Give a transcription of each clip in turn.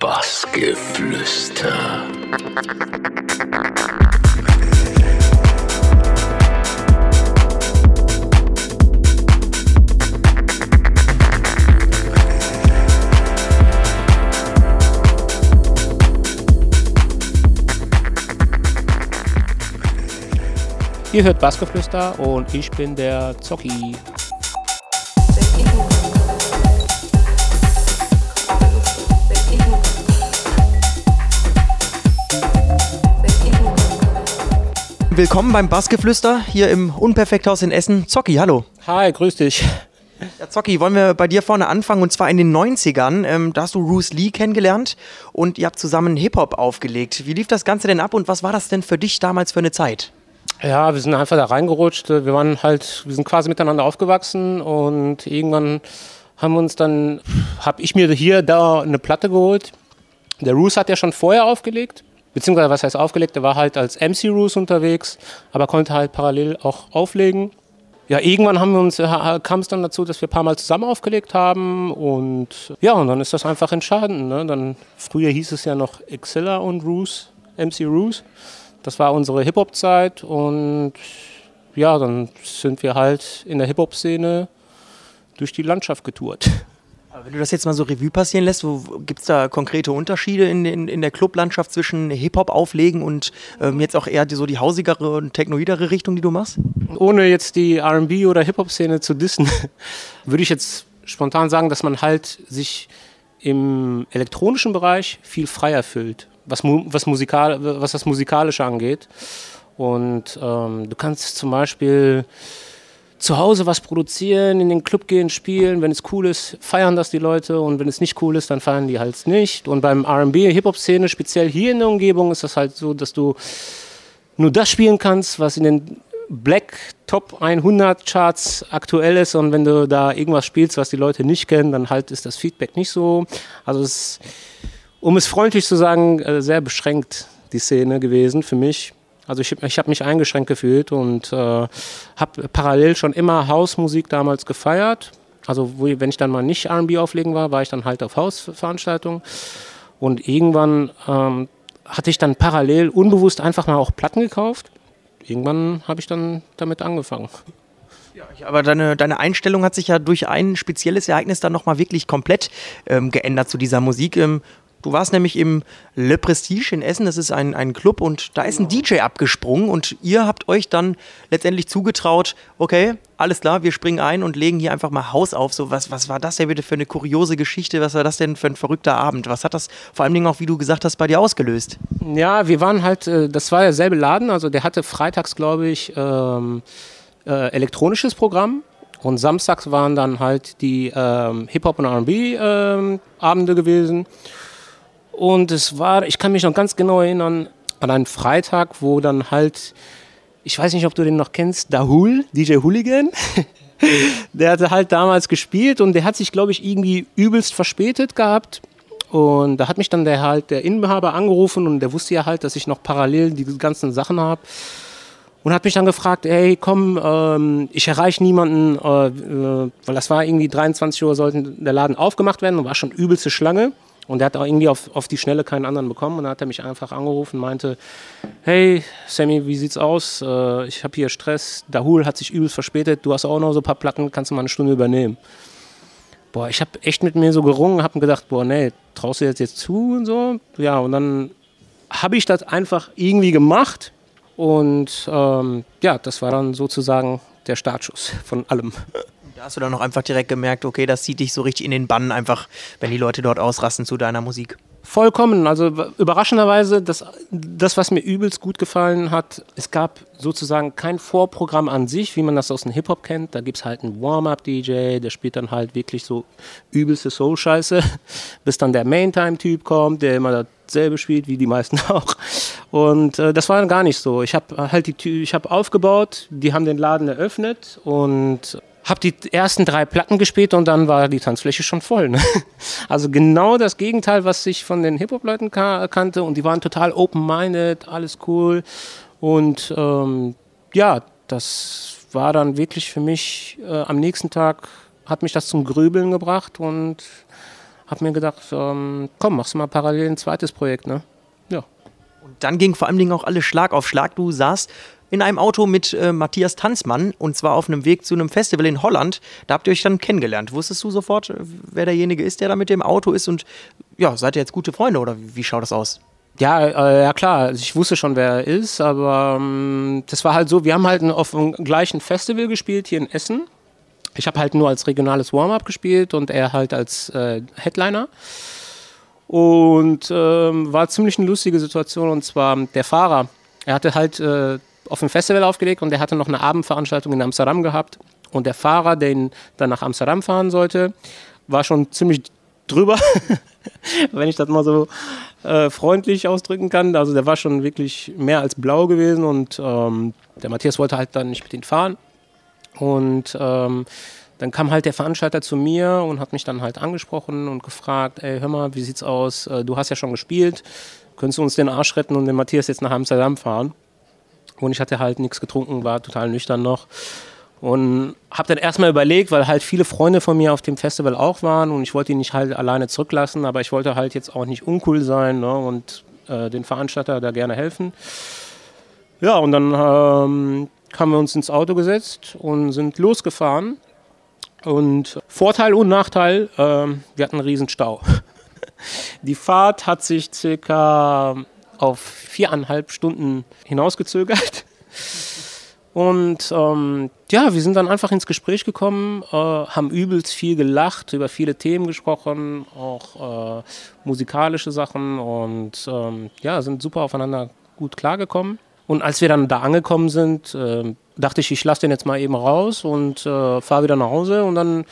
Bassgeflüster. Ihr hört Bassgeflüster und ich bin der Zocki. Willkommen beim Bassgeflüster hier im Unperfekthaus in Essen. Zocki, hallo. Hi, grüß dich. Ja, Zocki, wollen wir bei dir vorne anfangen und zwar in den 90ern. Ähm, da hast du Bruce Lee kennengelernt und ihr habt zusammen Hip-Hop aufgelegt. Wie lief das Ganze denn ab und was war das denn für dich damals für eine Zeit? Ja, wir sind einfach da reingerutscht. Wir waren halt, wir sind quasi miteinander aufgewachsen und irgendwann haben wir uns dann, habe ich mir hier da eine Platte geholt. Der Roos hat ja schon vorher aufgelegt, beziehungsweise was heißt aufgelegt, der war halt als MC Roos unterwegs, aber konnte halt parallel auch auflegen. Ja, irgendwann haben wir uns, äh, kam es dann dazu, dass wir ein paar Mal zusammen aufgelegt haben und ja, und dann ist das einfach entscheidend. Ne? Dann, früher hieß es ja noch Exilla und Roos, MC Roos. Das war unsere Hip-Hop-Zeit und ja, dann sind wir halt in der Hip-Hop-Szene durch die Landschaft getourt. Wenn du das jetzt mal so Revue passieren lässt, gibt es da konkrete Unterschiede in, in, in der Clublandschaft zwischen Hip-Hop-Auflegen und ähm, jetzt auch eher die, so die hausigere und technoidere Richtung, die du machst? Ohne jetzt die RB- oder Hip-Hop-Szene zu dissen, würde ich jetzt spontan sagen, dass man halt sich im elektronischen Bereich viel freier fühlt was, was, musikal, was das Musikalische angeht. Und ähm, du kannst zum Beispiel zu Hause was produzieren, in den Club gehen, spielen. Wenn es cool ist, feiern das die Leute. Und wenn es nicht cool ist, dann feiern die halt nicht. Und beim RB, Hip-Hop-Szene, speziell hier in der Umgebung, ist das halt so, dass du nur das spielen kannst, was in den Black Top 100 Charts aktuell ist. Und wenn du da irgendwas spielst, was die Leute nicht kennen, dann halt ist das Feedback nicht so. Also es um es freundlich zu sagen, äh, sehr beschränkt die Szene gewesen für mich. Also ich, ich habe mich eingeschränkt gefühlt und äh, habe parallel schon immer Hausmusik damals gefeiert. Also wo, wenn ich dann mal nicht R&B auflegen war, war ich dann halt auf Hausveranstaltungen. Und irgendwann ähm, hatte ich dann parallel unbewusst einfach mal auch Platten gekauft. Irgendwann habe ich dann damit angefangen. Ja, aber deine, deine Einstellung hat sich ja durch ein spezielles Ereignis dann nochmal wirklich komplett ähm, geändert zu dieser Musik. Ähm, Du warst nämlich im Le Prestige in Essen, das ist ein, ein Club und da ist ein DJ abgesprungen und ihr habt euch dann letztendlich zugetraut, okay, alles klar, wir springen ein und legen hier einfach mal Haus auf. So, was, was war das denn bitte für eine kuriose Geschichte? Was war das denn für ein verrückter Abend? Was hat das vor allem auch, wie du gesagt hast, bei dir ausgelöst? Ja, wir waren halt, äh, das war derselbe Laden, also der hatte freitags, glaube ich, ähm, äh, elektronisches Programm. Und samstags waren dann halt die ähm, Hip-Hop und RB-Abende ähm, gewesen. Und es war, ich kann mich noch ganz genau erinnern, an einen Freitag, wo dann halt, ich weiß nicht, ob du den noch kennst, Dahul, DJ Hooligan. der hatte halt damals gespielt und der hat sich, glaube ich, irgendwie übelst verspätet gehabt. Und da hat mich dann der halt der Inhaber angerufen und der wusste ja halt, dass ich noch parallel die ganzen Sachen habe. Und hat mich dann gefragt, hey, komm, ähm, ich erreiche niemanden, äh, äh, weil das war irgendwie 23 Uhr, sollte der Laden aufgemacht werden und war schon übelste Schlange. Und er hat auch irgendwie auf, auf die Schnelle keinen anderen bekommen. Und dann hat er mich einfach angerufen und meinte, hey Sammy, wie sieht's aus? Äh, ich habe hier Stress. Dahul hat sich übelst verspätet. Du hast auch noch so ein paar Platten, kannst du mal eine Stunde übernehmen. Boah, ich habe echt mit mir so gerungen, habe mir gedacht, boah, nee, traust du jetzt jetzt zu und so? Ja, und dann habe ich das einfach irgendwie gemacht. Und ähm, ja, das war dann sozusagen der Startschuss von allem. Da hast du dann noch einfach direkt gemerkt, okay, das zieht dich so richtig in den Bann, einfach, wenn die Leute dort ausrasten zu deiner Musik. Vollkommen. Also überraschenderweise, das, das, was mir übelst gut gefallen hat, es gab sozusagen kein Vorprogramm an sich, wie man das aus dem Hip-Hop kennt. Da gibt es halt einen Warm-Up-DJ, der spielt dann halt wirklich so übelste Soul-Scheiße, bis dann der Main-Time-Typ kommt, der immer dasselbe spielt, wie die meisten auch. Und äh, das war dann gar nicht so. Ich habe halt die, ich habe aufgebaut, die haben den Laden eröffnet und habe die ersten drei Platten gespielt und dann war die Tanzfläche schon voll. Ne? Also genau das Gegenteil, was ich von den Hip-Hop-Leuten ka kannte und die waren total open-minded, alles cool und ähm, ja, das war dann wirklich für mich äh, am nächsten Tag hat mich das zum Grübeln gebracht und habe mir gedacht, ähm, komm, machst du mal parallel ein zweites Projekt, ne? Ja. Und dann ging vor allen Dingen auch alles Schlag auf Schlag. Du saßt in einem Auto mit äh, Matthias Tanzmann und zwar auf einem Weg zu einem Festival in Holland. Da habt ihr euch dann kennengelernt. Wusstest du sofort, äh, wer derjenige ist, der da mit dem Auto ist und ja, seid ihr jetzt gute Freunde oder wie, wie schaut das aus? Ja, äh, ja klar, also ich wusste schon, wer er ist, aber ähm, das war halt so, wir haben halt auf dem gleichen Festival gespielt hier in Essen. Ich habe halt nur als regionales Warm-up gespielt und er halt als äh, Headliner. Und ähm, war ziemlich eine lustige Situation und zwar der Fahrer. Er hatte halt äh, auf dem Festival aufgelegt und er hatte noch eine Abendveranstaltung in Amsterdam gehabt. Und der Fahrer, der ihn dann nach Amsterdam fahren sollte, war schon ziemlich drüber, wenn ich das mal so äh, freundlich ausdrücken kann. Also der war schon wirklich mehr als blau gewesen und ähm, der Matthias wollte halt dann nicht mit ihm fahren. Und ähm, dann kam halt der Veranstalter zu mir und hat mich dann halt angesprochen und gefragt, ey, hör mal, wie sieht's aus? Äh, du hast ja schon gespielt, könntest du uns den Arsch retten und den Matthias jetzt nach Amsterdam fahren? Und ich hatte halt nichts getrunken, war total nüchtern noch. Und habe dann erstmal überlegt, weil halt viele Freunde von mir auf dem Festival auch waren und ich wollte ihn nicht halt alleine zurücklassen, aber ich wollte halt jetzt auch nicht uncool sein ne, und äh, den Veranstalter da gerne helfen. Ja, und dann ähm, haben wir uns ins Auto gesetzt und sind losgefahren. Und Vorteil und Nachteil, äh, wir hatten einen riesen Stau. Die Fahrt hat sich circa auf viereinhalb Stunden hinausgezögert. Und ähm, ja, wir sind dann einfach ins Gespräch gekommen, äh, haben übelst viel gelacht, über viele Themen gesprochen, auch äh, musikalische Sachen und ähm, ja, sind super aufeinander gut klargekommen. Und als wir dann da angekommen sind, äh, dachte ich, ich lasse den jetzt mal eben raus und äh, fahre wieder nach Hause. Und dann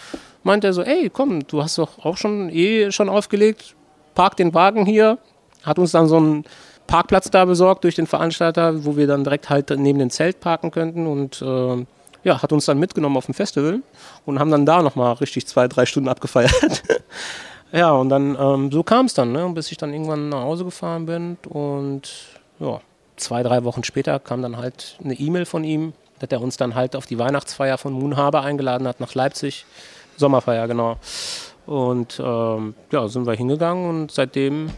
meinte er so, ey, komm, du hast doch auch schon eh schon aufgelegt, park den Wagen hier. Hat uns dann so ein Parkplatz da besorgt durch den Veranstalter, wo wir dann direkt halt neben dem Zelt parken könnten und äh, ja, hat uns dann mitgenommen auf dem Festival und haben dann da nochmal richtig zwei, drei Stunden abgefeiert. ja, und dann ähm, so kam es dann, ne? bis ich dann irgendwann nach Hause gefahren bin und ja, zwei, drei Wochen später kam dann halt eine E-Mail von ihm, dass er uns dann halt auf die Weihnachtsfeier von Moon Harbor eingeladen hat nach Leipzig. Sommerfeier, genau. Und ähm, ja, sind wir hingegangen und seitdem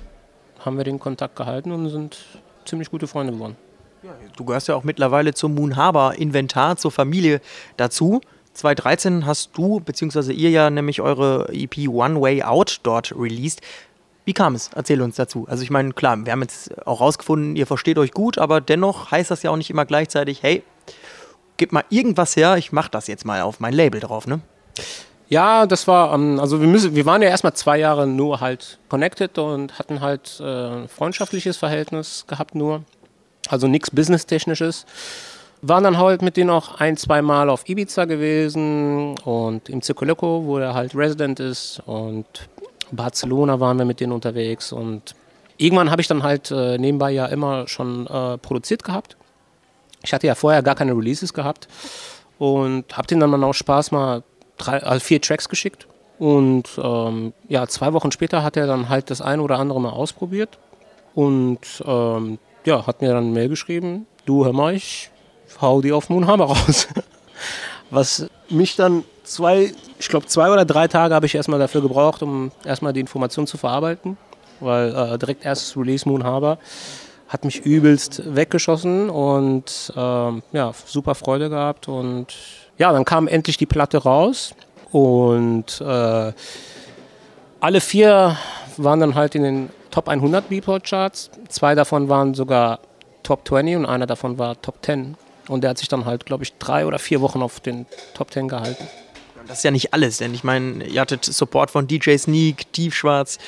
haben wir den Kontakt gehalten und sind ziemlich gute Freunde geworden. Ja, du gehörst ja auch mittlerweile zum Moon Harbor Inventar, zur Familie dazu. 2013 hast du, beziehungsweise ihr ja nämlich eure EP One Way Out dort released. Wie kam es? Erzähl uns dazu. Also ich meine, klar, wir haben jetzt auch rausgefunden, ihr versteht euch gut, aber dennoch heißt das ja auch nicht immer gleichzeitig, hey, gib mal irgendwas her, ich mach das jetzt mal auf mein Label drauf, ne? Ja, das war, also wir, müssen, wir waren ja erstmal zwei Jahre nur halt connected und hatten halt äh, freundschaftliches Verhältnis gehabt nur. Also nichts Business-Technisches. Waren dann halt mit denen auch ein, zwei Mal auf Ibiza gewesen und im Circoloco, wo er halt Resident ist und Barcelona waren wir mit denen unterwegs und irgendwann habe ich dann halt äh, nebenbei ja immer schon äh, produziert gehabt. Ich hatte ja vorher gar keine Releases gehabt und habe denen dann auch Spaß mal drei, also vier Tracks geschickt. Und ähm, ja, zwei Wochen später hat er dann halt das eine oder andere mal ausprobiert. Und ähm, ja, hat mir dann eine Mail geschrieben, du hör mal, ich hau die auf Moonhammer raus. Was mich dann zwei, ich glaube zwei oder drei Tage habe ich erstmal dafür gebraucht, um erstmal die Informationen zu verarbeiten. Weil äh, direkt erstes Release Moon Harbor hat mich übelst weggeschossen und ähm, ja, super Freude gehabt und ja, dann kam endlich die Platte raus und äh, alle vier waren dann halt in den Top 100 Beatport-Charts. Zwei davon waren sogar Top 20 und einer davon war Top 10. Und der hat sich dann halt, glaube ich, drei oder vier Wochen auf den Top 10 gehalten. Das ist ja nicht alles, denn ich meine, ihr hattet Support von DJ Sneak, Tiefschwarz,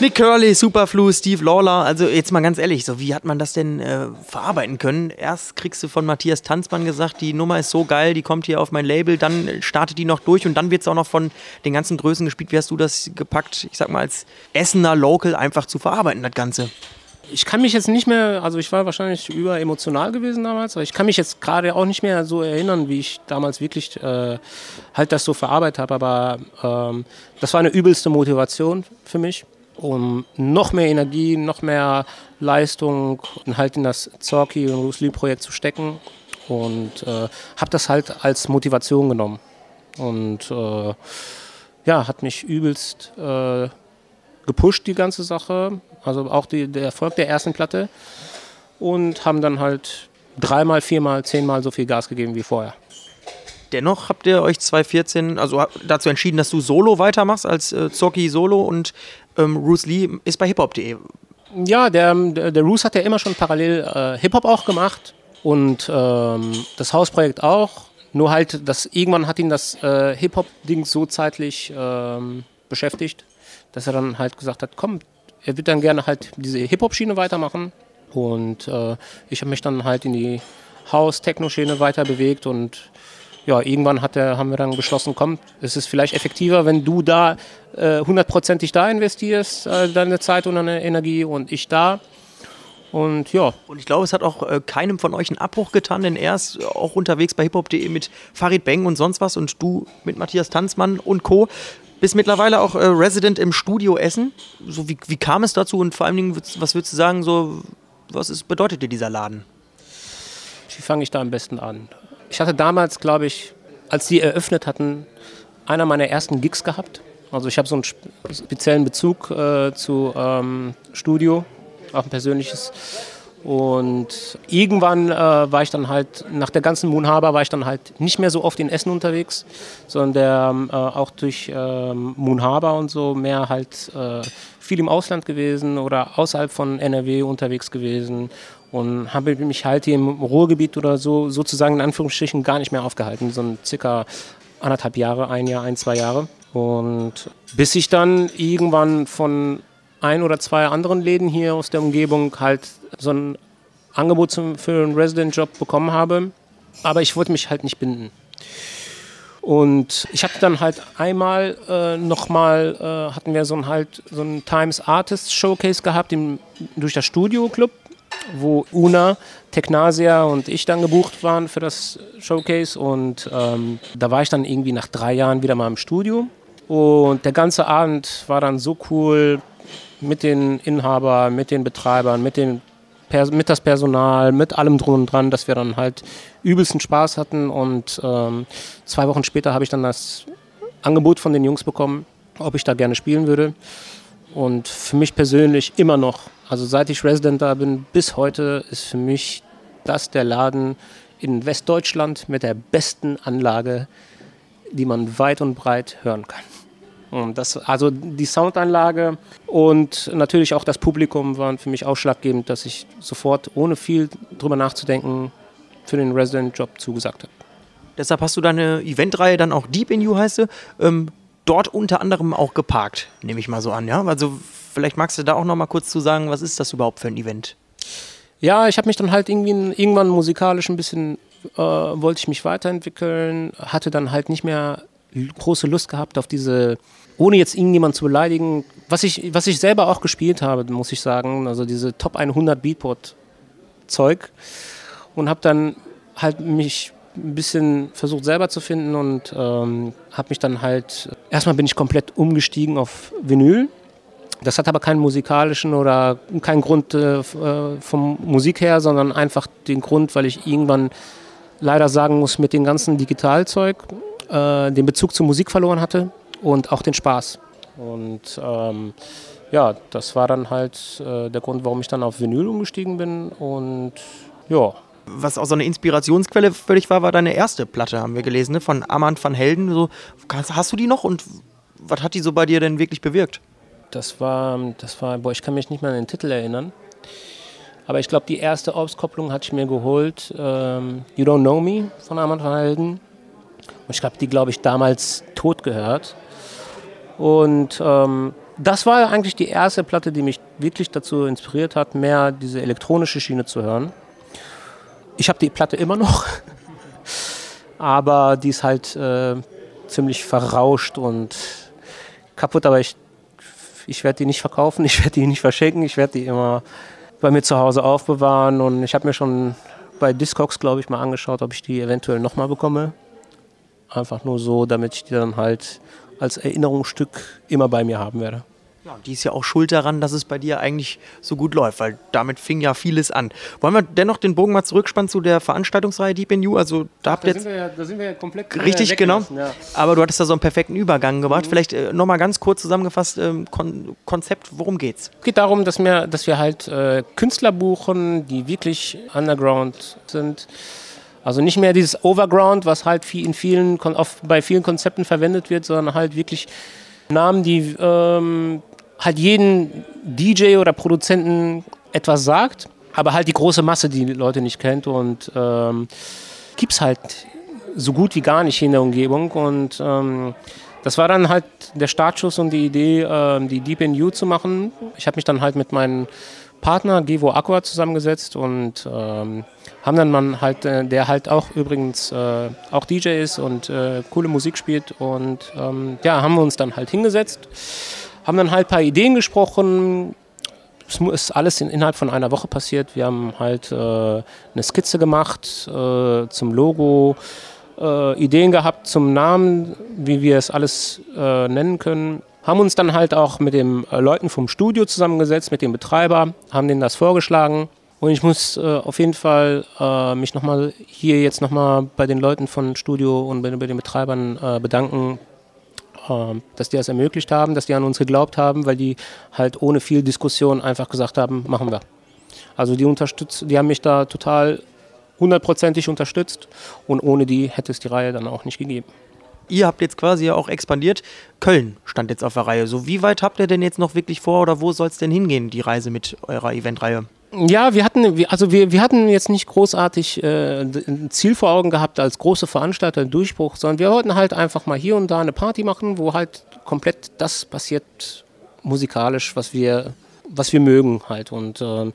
Nick Curley, Superflu, Steve Lawler. Also jetzt mal ganz ehrlich, so wie hat man das denn äh, verarbeiten können? Erst kriegst du von Matthias Tanzmann gesagt, die Nummer ist so geil, die kommt hier auf mein Label, dann startet die noch durch und dann wird es auch noch von den ganzen Größen gespielt. Wie hast du das gepackt, ich sag mal, als Essener Local einfach zu verarbeiten, das Ganze? Ich kann mich jetzt nicht mehr, also ich war wahrscheinlich über emotional gewesen damals, aber ich kann mich jetzt gerade auch nicht mehr so erinnern, wie ich damals wirklich äh, halt das so verarbeitet habe. Aber ähm, das war eine übelste Motivation für mich um noch mehr Energie, noch mehr Leistung halt in das Zorki und Bruce Lee Projekt zu stecken und äh, habe das halt als Motivation genommen und äh, ja, hat mich übelst äh, gepusht, die ganze Sache. Also auch die, der Erfolg der ersten Platte. Und haben dann halt dreimal, viermal, zehnmal so viel Gas gegeben wie vorher. Dennoch habt ihr euch 2014 also dazu entschieden, dass du Solo weitermachst als äh, Zoki Solo und ähm, Bruce Lee ist bei hiphop.de. Ja, der, der, der Roos hat ja immer schon parallel äh, Hip-Hop auch gemacht und ähm, das Hausprojekt auch. Nur halt, dass irgendwann hat ihn das äh, Hip-Hop-Ding so zeitlich ähm, beschäftigt, dass er dann halt gesagt hat, komm, er wird dann gerne halt diese Hip-Hop-Schiene weitermachen. Und äh, ich habe mich dann halt in die House-Techno-Schiene weiter bewegt und ja, irgendwann hat der, haben wir dann beschlossen, komm, es ist vielleicht effektiver, wenn du da äh, hundertprozentig äh, da investierst, äh, deine Zeit und deine Energie und ich da. Und ja. Und ich glaube, es hat auch äh, keinem von euch einen Abbruch getan, denn er ist auch unterwegs bei hiphop.de mit Farid Beng und sonst was und du mit Matthias Tanzmann und Co. Bist mittlerweile auch äh, Resident im Studio Essen. So, wie, wie kam es dazu und vor allen Dingen, was würdest du sagen, so, was ist, bedeutet dir dieser Laden? Wie fange ich da am besten an? Ich hatte damals, glaube ich, als die eröffnet hatten, einer meiner ersten Gigs gehabt. Also ich habe so einen speziellen Bezug äh, zu ähm, Studio auch ein persönliches. Und irgendwann äh, war ich dann halt, nach der ganzen Moon Harbor war ich dann halt nicht mehr so oft in Essen unterwegs, sondern der, äh, auch durch äh, Moon Harbor und so mehr halt äh, viel im Ausland gewesen oder außerhalb von NRW unterwegs gewesen und habe mich halt hier im Ruhrgebiet oder so sozusagen in Anführungsstrichen gar nicht mehr aufgehalten, so circa anderthalb Jahre, ein Jahr, ein, zwei Jahre. Und bis ich dann irgendwann von ein oder zwei anderen Läden hier aus der Umgebung halt so ein Angebot für einen Resident-Job bekommen habe. Aber ich wollte mich halt nicht binden. Und ich habe dann halt einmal äh, nochmal, äh, hatten wir so ein halt so ein Times Artist Showcase gehabt im, durch das Studio Club, wo Una, Technasia und ich dann gebucht waren für das Showcase. Und ähm, da war ich dann irgendwie nach drei Jahren wieder mal im Studio. Und der ganze Abend war dann so cool, mit den Inhabern, mit den Betreibern, mit, den mit das Personal, mit allem drum und dran, dass wir dann halt übelsten Spaß hatten. Und ähm, zwei Wochen später habe ich dann das Angebot von den Jungs bekommen, ob ich da gerne spielen würde. Und für mich persönlich immer noch, also seit ich Resident da bin, bis heute ist für mich das der Laden in Westdeutschland mit der besten Anlage, die man weit und breit hören kann. Das, also die Soundanlage und natürlich auch das Publikum waren für mich ausschlaggebend, dass ich sofort, ohne viel drüber nachzudenken, für den Resident-Job zugesagt habe. Deshalb hast du deine Eventreihe dann auch Deep in You heißt sie, ähm, dort unter anderem auch geparkt, nehme ich mal so an, ja? Also vielleicht magst du da auch noch mal kurz zu sagen, was ist das überhaupt für ein Event? Ja, ich habe mich dann halt irgendwie irgendwann musikalisch ein bisschen, äh, wollte ich mich weiterentwickeln, hatte dann halt nicht mehr große Lust gehabt auf diese ohne jetzt irgendjemand zu beleidigen, was ich, was ich selber auch gespielt habe, muss ich sagen, also diese Top 100 Beatport-Zeug und habe dann halt mich ein bisschen versucht selber zu finden und ähm, habe mich dann halt, erstmal bin ich komplett umgestiegen auf Vinyl. Das hat aber keinen musikalischen oder keinen Grund äh, vom Musik her, sondern einfach den Grund, weil ich irgendwann leider sagen muss, mit dem ganzen Digitalzeug äh, den Bezug zur Musik verloren hatte und auch den Spaß. Und ähm, ja, das war dann halt äh, der Grund, warum ich dann auf Vinyl umgestiegen bin und ja. Was auch so eine Inspirationsquelle für dich war, war deine erste Platte, haben wir gelesen, ne? von Amand van Helden. So, hast du die noch und was hat die so bei dir denn wirklich bewirkt? Das war, das war, boah, ich kann mich nicht mehr an den Titel erinnern. Aber ich glaube, die erste Auskopplung hatte ich mir geholt. Ähm, you Don't Know Me von Amand van Helden. Und ich habe die, glaube ich, damals tot gehört. Und ähm, das war eigentlich die erste Platte, die mich wirklich dazu inspiriert hat, mehr diese elektronische Schiene zu hören. Ich habe die Platte immer noch, aber die ist halt äh, ziemlich verrauscht und kaputt, aber ich, ich werde die nicht verkaufen, ich werde die nicht verschenken, ich werde die immer bei mir zu Hause aufbewahren und ich habe mir schon bei Discogs, glaube ich, mal angeschaut, ob ich die eventuell nochmal bekomme. Einfach nur so, damit ich die dann halt als Erinnerungsstück immer bei mir haben werde. Ja, die ist ja auch schuld daran, dass es bei dir eigentlich so gut läuft, weil damit fing ja vieles an. Wollen wir dennoch den Bogen mal zurückspannen zu der Veranstaltungsreihe Deep in You? Also da habt ihr jetzt. Sind wir ja, da sind wir ja komplett Richtig, genau. Ja. Aber du hattest da so einen perfekten Übergang gemacht. Mhm. Vielleicht äh, nochmal ganz kurz zusammengefasst, ähm, Kon Konzept, worum geht's? Es geht darum, dass wir, dass wir halt äh, Künstler buchen, die wirklich underground sind. Also nicht mehr dieses Overground, was halt in vielen, bei vielen Konzepten verwendet wird, sondern halt wirklich Namen, die ähm, halt jeden DJ oder Produzenten etwas sagt, aber halt die große Masse, die, die Leute nicht kennt und ähm, gibt es halt so gut wie gar nicht in der Umgebung und ähm, das war dann halt der Startschuss und die Idee, ähm, die Deep in You zu machen. Ich habe mich dann halt mit meinem Partner Gevo Aqua zusammengesetzt und ähm, haben dann man halt, äh, der halt auch übrigens äh, auch DJ ist und äh, coole Musik spielt und ähm, ja, haben wir uns dann halt hingesetzt haben dann halt ein paar Ideen gesprochen. Es ist alles in, innerhalb von einer Woche passiert. Wir haben halt äh, eine Skizze gemacht äh, zum Logo, äh, Ideen gehabt zum Namen, wie wir es alles nennen können. Haben uns dann halt auch mit den Leuten vom Studio zusammengesetzt, mit dem Betreiber, haben denen das vorgeschlagen. Und ich muss äh, auf jeden Fall äh, mich nochmal hier jetzt nochmal bei den Leuten von Studio und bei, bei den Betreibern äh, bedanken, ähm, dass die das ermöglicht haben, dass die an uns geglaubt haben, weil die halt ohne viel Diskussion einfach gesagt haben, machen wir. Also die unterstützt, die haben mich da total hundertprozentig unterstützt und ohne die hätte es die Reihe dann auch nicht gegeben. Ihr habt jetzt quasi auch expandiert. Köln stand jetzt auf der Reihe. So, wie weit habt ihr denn jetzt noch wirklich vor oder wo soll es denn hingehen, die Reise mit eurer Eventreihe? Ja, wir hatten, also wir, wir hatten jetzt nicht großartig äh, ein Ziel vor Augen gehabt als große Veranstalter, einen Durchbruch, sondern wir wollten halt einfach mal hier und da eine Party machen, wo halt komplett das passiert musikalisch, was wir, was wir mögen halt. Und äh,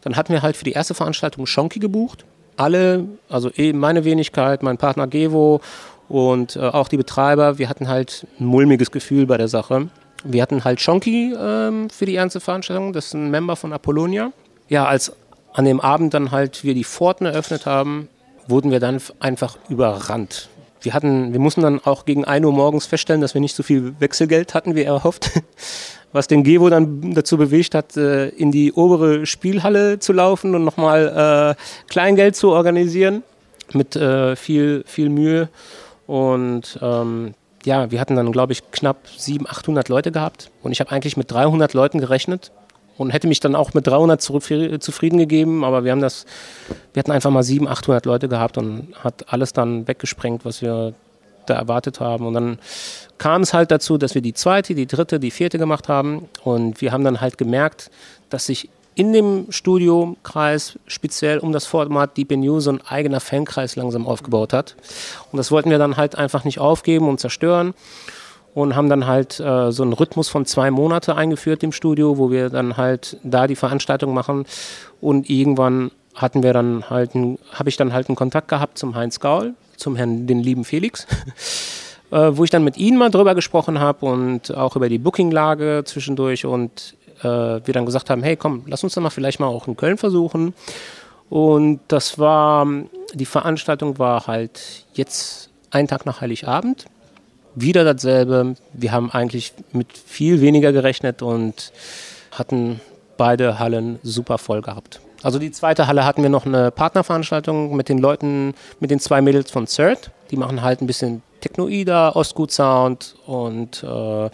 dann hatten wir halt für die erste Veranstaltung Schonki gebucht. Alle, also eh meine Wenigkeit, mein Partner Gevo und äh, auch die Betreiber, wir hatten halt ein mulmiges Gefühl bei der Sache. Wir hatten halt Schonki ähm, für die erste Veranstaltung, das ist ein Member von Apollonia ja, als an dem Abend dann halt wir die Pforten eröffnet haben, wurden wir dann einfach überrannt. Wir, hatten, wir mussten dann auch gegen 1 Uhr morgens feststellen, dass wir nicht so viel Wechselgeld hatten, wie erhofft. Was den Gevo dann dazu bewegt hat, äh, in die obere Spielhalle zu laufen und nochmal äh, Kleingeld zu organisieren. Mit äh, viel, viel Mühe. Und ähm, ja, wir hatten dann, glaube ich, knapp 700, 800 Leute gehabt. Und ich habe eigentlich mit 300 Leuten gerechnet und hätte mich dann auch mit 300 zufrieden gegeben, aber wir haben das, wir hatten einfach mal 700, 800 Leute gehabt und hat alles dann weggesprengt, was wir da erwartet haben. Und dann kam es halt dazu, dass wir die zweite, die dritte, die vierte gemacht haben und wir haben dann halt gemerkt, dass sich in dem Studiokreis speziell um das Format Deep in You so ein eigener Fankreis langsam aufgebaut hat. Und das wollten wir dann halt einfach nicht aufgeben und zerstören und haben dann halt äh, so einen Rhythmus von zwei Monate eingeführt im Studio, wo wir dann halt da die Veranstaltung machen und irgendwann hatten wir dann halt, habe ich dann halt einen Kontakt gehabt zum Heinz Gaul, zum Herrn, den lieben Felix, äh, wo ich dann mit ihm mal drüber gesprochen habe und auch über die Bookinglage zwischendurch und äh, wir dann gesagt haben, hey komm, lass uns dann mal vielleicht mal auch in Köln versuchen. Und das war, die Veranstaltung war halt jetzt einen Tag nach Heiligabend wieder dasselbe. Wir haben eigentlich mit viel weniger gerechnet und hatten beide Hallen super voll gehabt. Also die zweite Halle hatten wir noch eine Partnerveranstaltung mit den Leuten, mit den zwei Mädels von CERT. Die machen halt ein bisschen Technoida, Ostgut Sound und äh,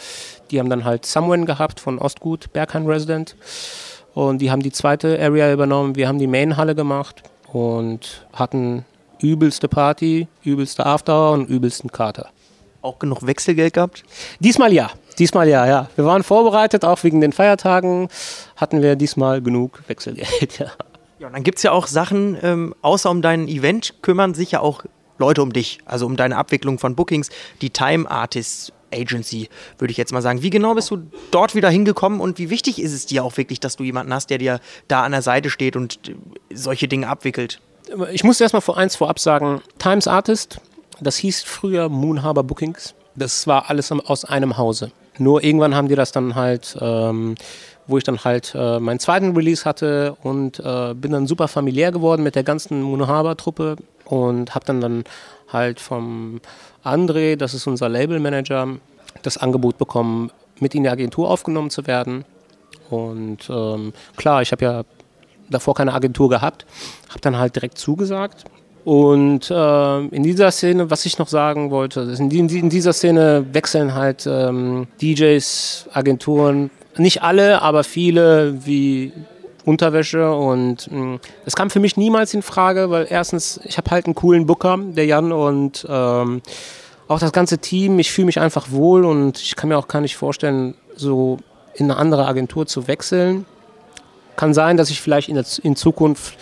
die haben dann halt Someone gehabt von Ostgut, Bergheim Resident. Und die haben die zweite Area übernommen. Wir haben die Main-Halle gemacht und hatten übelste Party, übelste After und übelsten Kater auch genug Wechselgeld gehabt? Diesmal ja. Diesmal ja, ja. Wir waren vorbereitet, auch wegen den Feiertagen hatten wir diesmal genug Wechselgeld, ja. Ja, und dann gibt es ja auch Sachen, ähm, außer um dein Event kümmern sich ja auch Leute um dich, also um deine Abwicklung von Bookings, die Time Artists Agency, würde ich jetzt mal sagen. Wie genau bist du dort wieder hingekommen und wie wichtig ist es dir auch wirklich, dass du jemanden hast, der dir da an der Seite steht und äh, solche Dinge abwickelt? Ich muss erstmal vor eins vorab sagen, Times Artist das hieß früher Moonhaber Bookings. Das war alles aus einem Hause. Nur irgendwann haben die das dann halt, ähm, wo ich dann halt äh, meinen zweiten Release hatte und äh, bin dann super familiär geworden mit der ganzen Moonhaber-Truppe und habe dann dann halt vom André, das ist unser Labelmanager, das Angebot bekommen, mit in die Agentur aufgenommen zu werden. Und ähm, klar, ich habe ja davor keine Agentur gehabt, habe dann halt direkt zugesagt. Und äh, in dieser Szene, was ich noch sagen wollte, in, in dieser Szene wechseln halt ähm, DJs, Agenturen, nicht alle, aber viele wie Unterwäsche und mh, das kam für mich niemals in Frage, weil erstens, ich habe halt einen coolen Booker, der Jan und ähm, auch das ganze Team, ich fühle mich einfach wohl und ich kann mir auch gar nicht vorstellen, so in eine andere Agentur zu wechseln. Kann sein, dass ich vielleicht in, der, in Zukunft,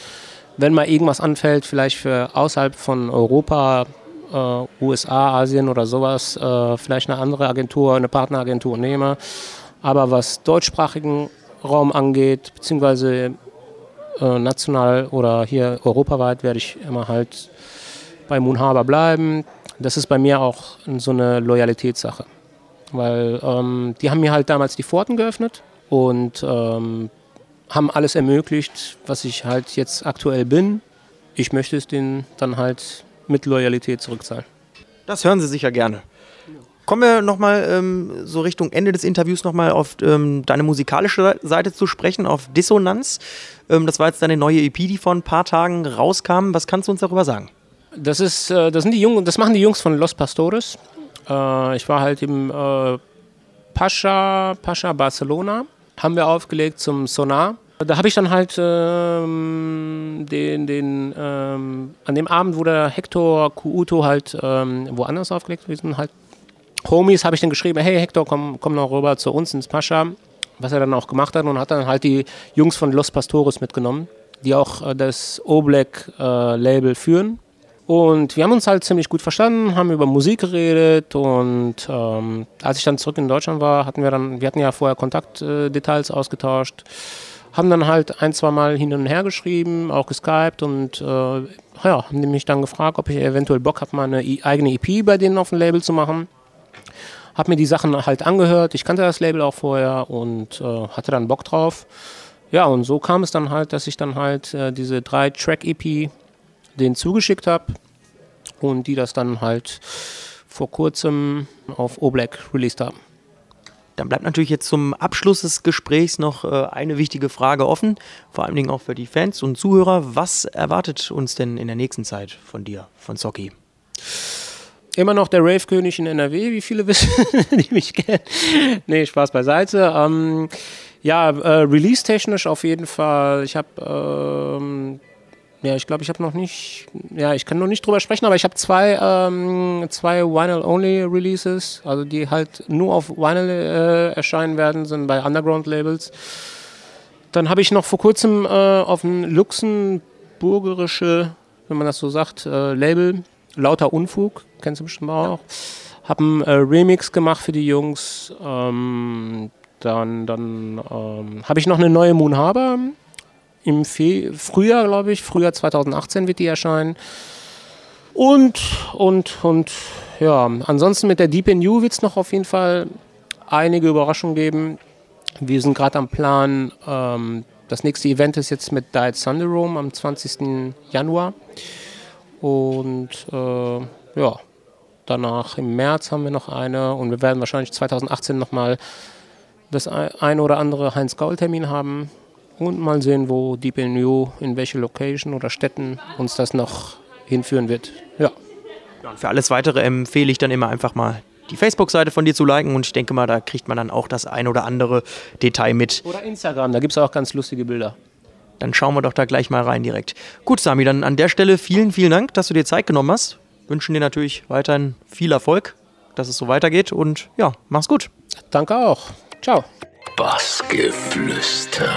wenn mal irgendwas anfällt, vielleicht für außerhalb von Europa, äh, USA, Asien oder sowas, äh, vielleicht eine andere Agentur, eine Partneragentur nehme. Aber was deutschsprachigen Raum angeht, beziehungsweise äh, national oder hier europaweit, werde ich immer halt bei Moon Harbor bleiben. Das ist bei mir auch so eine Loyalitätssache. Weil ähm, die haben mir halt damals die Pforten geöffnet und ähm, haben alles ermöglicht, was ich halt jetzt aktuell bin. Ich möchte es denen dann halt mit Loyalität zurückzahlen. Das hören Sie sicher gerne. Kommen wir nochmal ähm, so Richtung Ende des Interviews nochmal auf ähm, deine musikalische Seite zu sprechen, auf Dissonanz. Ähm, das war jetzt deine neue EP, die vor ein paar Tagen rauskam. Was kannst du uns darüber sagen? Das ist, äh, das sind die Jungen, das machen die Jungs von Los Pastores. Äh, ich war halt im äh, Pascha, Pascha Barcelona, haben wir aufgelegt zum Sonar. Da habe ich dann halt ähm, den, den ähm, an dem Abend, wo der Hector Kuuto halt ähm, woanders aufgelegt gewesen, halt Homies habe ich dann geschrieben, hey Hector, komm, komm noch rüber zu uns ins Pascha, was er dann auch gemacht hat und hat dann halt die Jungs von Los Pastores mitgenommen, die auch äh, das O-Black äh, Label führen. Und wir haben uns halt ziemlich gut verstanden, haben über Musik geredet und ähm, als ich dann zurück in Deutschland war, hatten wir dann, wir hatten ja vorher Kontaktdetails äh, ausgetauscht, haben dann halt ein, zwei Mal hin und her geschrieben, auch geskypt und äh, ja, haben mich dann gefragt, ob ich eventuell Bock habe, mal eine eigene EP bei denen auf dem Label zu machen. Hab mir die Sachen halt angehört, ich kannte das Label auch vorher und äh, hatte dann Bock drauf. Ja, und so kam es dann halt, dass ich dann halt äh, diese drei Track-EP den zugeschickt habe und die das dann halt vor kurzem auf Oblak released haben. Dann bleibt natürlich jetzt zum Abschluss des Gesprächs noch äh, eine wichtige Frage offen, vor allen Dingen auch für die Fans und Zuhörer. Was erwartet uns denn in der nächsten Zeit von dir, von Socky? Immer noch der Rave-König in NRW, wie viele wissen, die mich kennen. nee, Spaß beiseite. Ähm, ja, äh, release-technisch auf jeden Fall. Ich habe ähm, ja, ich glaube, ich habe noch nicht, ja, ich kann noch nicht drüber sprechen, aber ich habe zwei, ähm, zwei Vinyl-Only-Releases, also die halt nur auf Vinyl äh, erscheinen werden, sind bei Underground-Labels. Dann habe ich noch vor kurzem äh, auf ein luxemburgerische, wenn man das so sagt, äh, Label, Lauter Unfug, kennst du bestimmt auch. Habe einen äh, Remix gemacht für die Jungs. Ähm, dann dann ähm, habe ich noch eine neue Moon Harbor im Fe Frühjahr, glaube ich, Frühjahr 2018 wird die erscheinen. Und, und, und, ja, ansonsten mit der Deep in You wird es noch auf jeden Fall einige Überraschungen geben. Wir sind gerade am Plan. Ähm, das nächste Event ist jetzt mit Diet Sunday Room am 20. Januar. Und äh, ja, danach im März haben wir noch eine und wir werden wahrscheinlich 2018 nochmal das ein oder andere Heinz-Gaul-Termin haben und mal sehen, wo Deep in You, in welche Location oder Städten uns das noch hinführen wird. Ja. für alles weitere empfehle ich dann immer einfach mal die Facebook-Seite von dir zu liken und ich denke mal, da kriegt man dann auch das ein oder andere Detail mit. Oder Instagram, da gibt es auch ganz lustige Bilder. Dann schauen wir doch da gleich mal rein direkt. Gut, Sami, dann an der Stelle vielen, vielen Dank, dass du dir Zeit genommen hast. Wünschen dir natürlich weiterhin viel Erfolg, dass es so weitergeht und ja, mach's gut. Danke auch. Ciao. Bassgeflüster.